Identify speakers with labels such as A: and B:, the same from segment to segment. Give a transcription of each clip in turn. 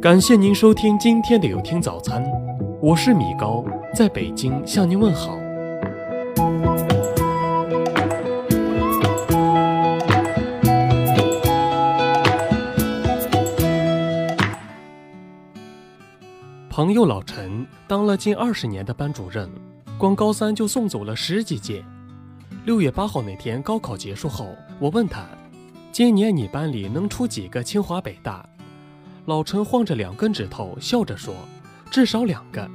A: 感谢您收听今天的有听早餐，我是米高，在北京向您问好。朋友老陈当了近二十年的班主任，光高三就送走了十几届。六月八号那天高考结束后，我问他：“今年你班里能出几个清华北大？”老陈晃着两根指头，笑着说：“至少两个。”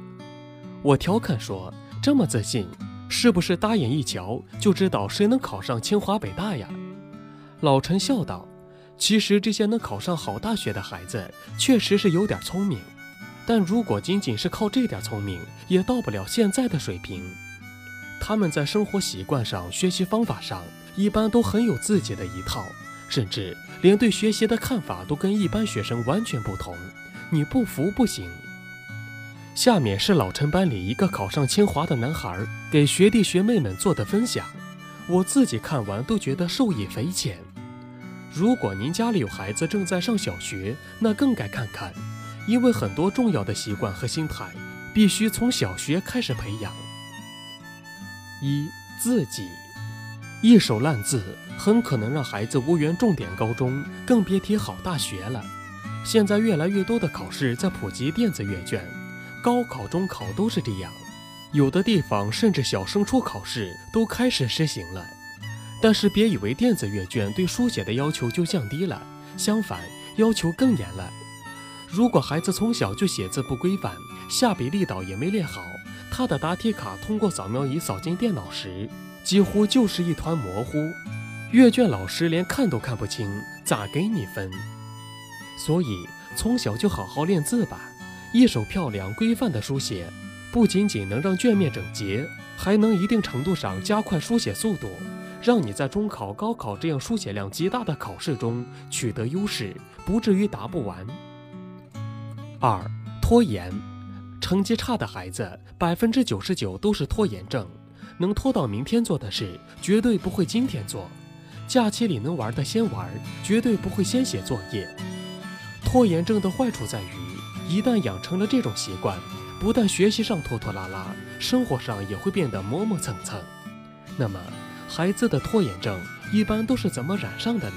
A: 我调侃说：“这么自信，是不是大眼一瞧就知道谁能考上清华北大呀？”老陈笑道：“其实这些能考上好大学的孩子，确实是有点聪明，但如果仅仅是靠这点聪明，也到不了现在的水平。他们在生活习惯上、学习方法上，一般都很有自己的一套。”甚至连对学习的看法都跟一般学生完全不同，你不服不行。下面是老陈班里一个考上清华的男孩给学弟学妹们做的分享，我自己看完都觉得受益匪浅。如果您家里有孩子正在上小学，那更该看看，因为很多重要的习惯和心态必须从小学开始培养。一自己。一手烂字很可能让孩子无缘重点高中，更别提好大学了。现在越来越多的考试在普及电子阅卷，高考、中考都是这样，有的地方甚至小升初考试都开始实行了。但是别以为电子阅卷对书写的要求就降低了，相反，要求更严了。如果孩子从小就写字不规范，下笔力道也没练好，他的答题卡通过扫描仪扫进电脑时，几乎就是一团模糊，阅卷老师连看都看不清，咋给你分？所以从小就好好练字吧。一手漂亮规范的书写，不仅仅能让卷面整洁，还能一定程度上加快书写速度，让你在中考、高考这样书写量极大的考试中取得优势，不至于答不完。二、拖延，成绩差的孩子百分之九十九都是拖延症。能拖到明天做的事，绝对不会今天做；假期里能玩的先玩，绝对不会先写作业。拖延症的坏处在于，一旦养成了这种习惯，不但学习上拖拖拉拉，生活上也会变得磨磨蹭蹭。那么，孩子的拖延症一般都是怎么染上的呢？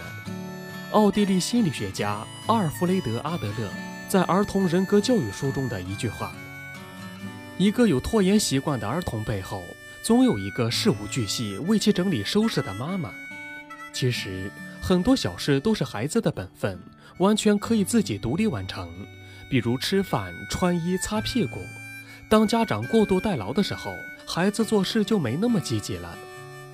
A: 奥地利心理学家阿尔弗雷德·阿德勒在《儿童人格教育》书中的一句话：“一个有拖延习惯的儿童背后。”总有一个事无巨细为其整理收拾的妈妈。其实很多小事都是孩子的本分，完全可以自己独立完成。比如吃饭、穿衣、擦屁股。当家长过度代劳的时候，孩子做事就没那么积极了。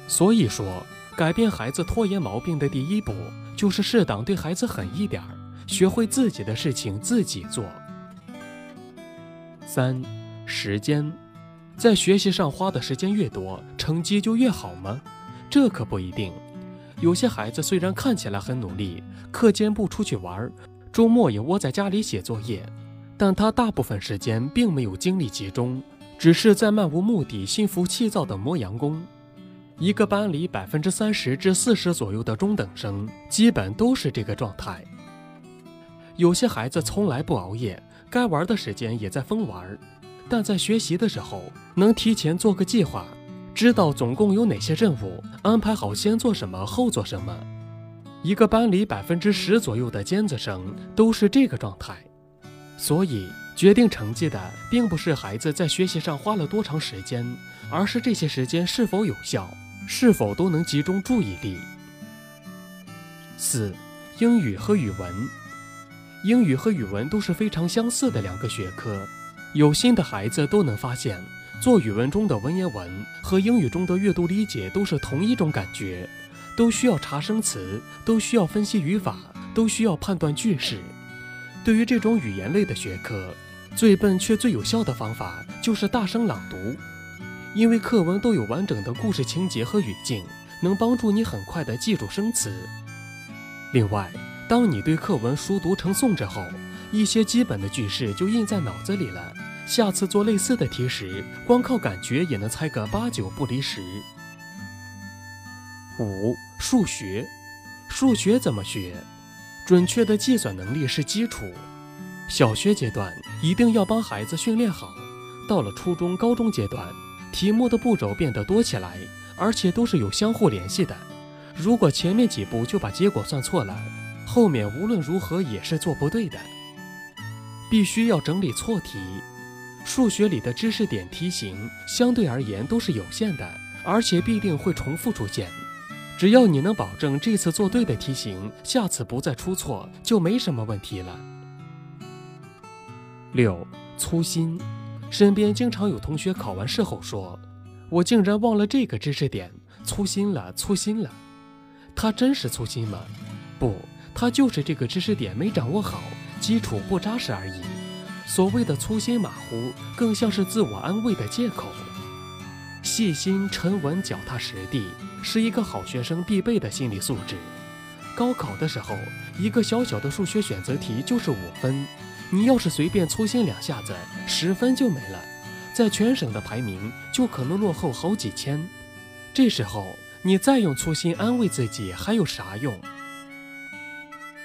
A: 所以说，改变孩子拖延毛病的第一步，就是适当对孩子狠一点儿，学会自己的事情自己做。三，时间。在学习上花的时间越多，成绩就越好吗？这可不一定。有些孩子虽然看起来很努力，课间不出去玩，周末也窝在家里写作业，但他大部分时间并没有精力集中，只是在漫无目的、心浮气躁的磨洋工。一个班里百分之三十至四十左右的中等生，基本都是这个状态。有些孩子从来不熬夜，该玩的时间也在疯玩。但在学习的时候，能提前做个计划，知道总共有哪些任务，安排好先做什么，后做什么。一个班里百分之十左右的尖子生都是这个状态。所以，决定成绩的并不是孩子在学习上花了多长时间，而是这些时间是否有效，是否都能集中注意力。四，英语和语文，英语和语文都是非常相似的两个学科。有心的孩子都能发现，做语文中的文言文和英语中的阅读理解都是同一种感觉，都需要查生词，都需要分析语法，都需要判断句式。对于这种语言类的学科，最笨却最有效的方法就是大声朗读，因为课文都有完整的故事情节和语境，能帮助你很快地记住生词。另外，当你对课文熟读成诵之后，一些基本的句式就印在脑子里了，下次做类似的题时，光靠感觉也能猜个八九不离十。五、数学，数学怎么学？准确的计算能力是基础。小学阶段一定要帮孩子训练好，到了初中、高中阶段，题目的步骤变得多起来，而且都是有相互联系的。如果前面几步就把结果算错了，后面无论如何也是做不对的。必须要整理错题。数学里的知识点题型相对而言都是有限的，而且必定会重复出现。只要你能保证这次做对的题型，下次不再出错，就没什么问题了。六、粗心。身边经常有同学考完试后说：“我竟然忘了这个知识点，粗心了，粗心了。”他真是粗心吗？不，他就是这个知识点没掌握好，基础不扎实而已。所谓的粗心马虎，更像是自我安慰的借口。细心、沉稳、脚踏实地，是一个好学生必备的心理素质。高考的时候，一个小小的数学选择题就是五分，你要是随便粗心两下子，十分就没了，在全省的排名就可能落后好几千。这时候你再用粗心安慰自己，还有啥用？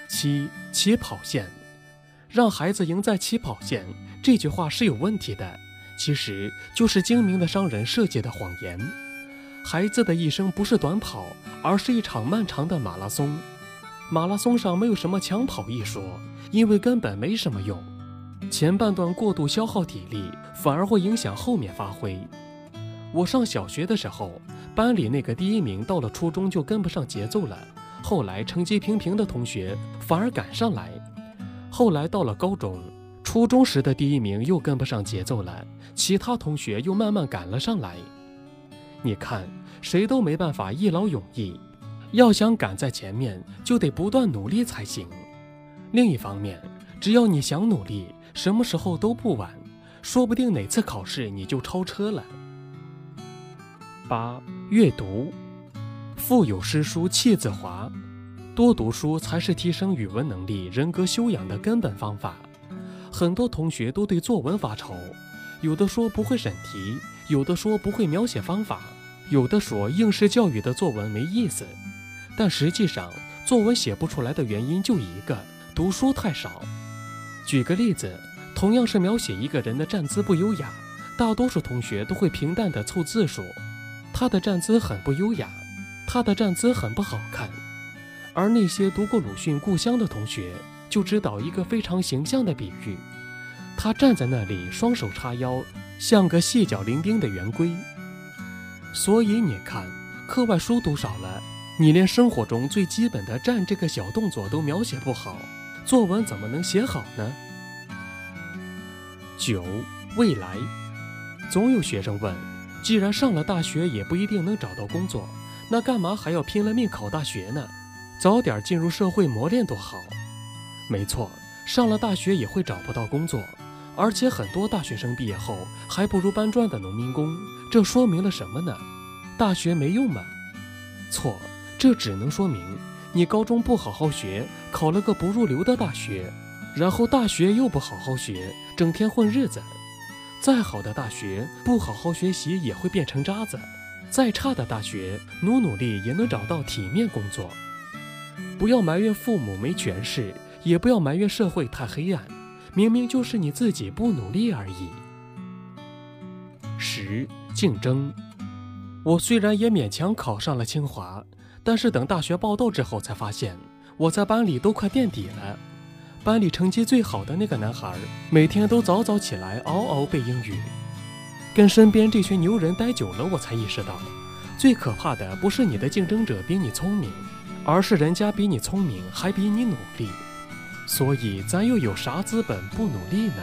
A: 七起跑线。让孩子赢在起跑线，这句话是有问题的。其实就是精明的商人设计的谎言。孩子的一生不是短跑，而是一场漫长的马拉松。马拉松上没有什么抢跑一说，因为根本没什么用。前半段过度消耗体力，反而会影响后面发挥。我上小学的时候，班里那个第一名到了初中就跟不上节奏了，后来成绩平平的同学反而赶上来。后来到了高中、初中时的第一名又跟不上节奏了，其他同学又慢慢赶了上来。你看，谁都没办法一劳永逸，要想赶在前面，就得不断努力才行。另一方面，只要你想努力，什么时候都不晚，说不定哪次考试你就超车了。八、阅读，腹有诗书气自华。多读书才是提升语文能力、人格修养的根本方法。很多同学都对作文发愁，有的说不会审题，有的说不会描写方法，有的说应试教育的作文没意思。但实际上，作文写不出来的原因就一个：读书太少。举个例子，同样是描写一个人的站姿不优雅，大多数同学都会平淡地凑字数。他的站姿很不优雅，他的站姿很不好看。而那些读过鲁迅《故乡》的同学就知道一个非常形象的比喻：他站在那里，双手叉腰，像个细脚伶仃的圆规。所以你看，课外书读少了，你连生活中最基本的站这个小动作都描写不好，作文怎么能写好呢？九，未来，总有学生问：既然上了大学也不一定能找到工作，那干嘛还要拼了命考大学呢？早点进入社会磨练多好，没错，上了大学也会找不到工作，而且很多大学生毕业后还不如搬砖的农民工。这说明了什么呢？大学没用吗？错，这只能说明你高中不好好学，考了个不入流的大学，然后大学又不好好学，整天混日子。再好的大学不好好学习也会变成渣子，再差的大学努努力也能找到体面工作。不要埋怨父母没权势，也不要埋怨社会太黑暗，明明就是你自己不努力而已。十竞争，我虽然也勉强考上了清华，但是等大学报到之后才发现，我在班里都快垫底了。班里成绩最好的那个男孩，每天都早早起来嗷嗷背英语。跟身边这群牛人待久了，我才意识到，最可怕的不是你的竞争者比你聪明。而是人家比你聪明，还比你努力，所以咱又有啥资本不努力呢？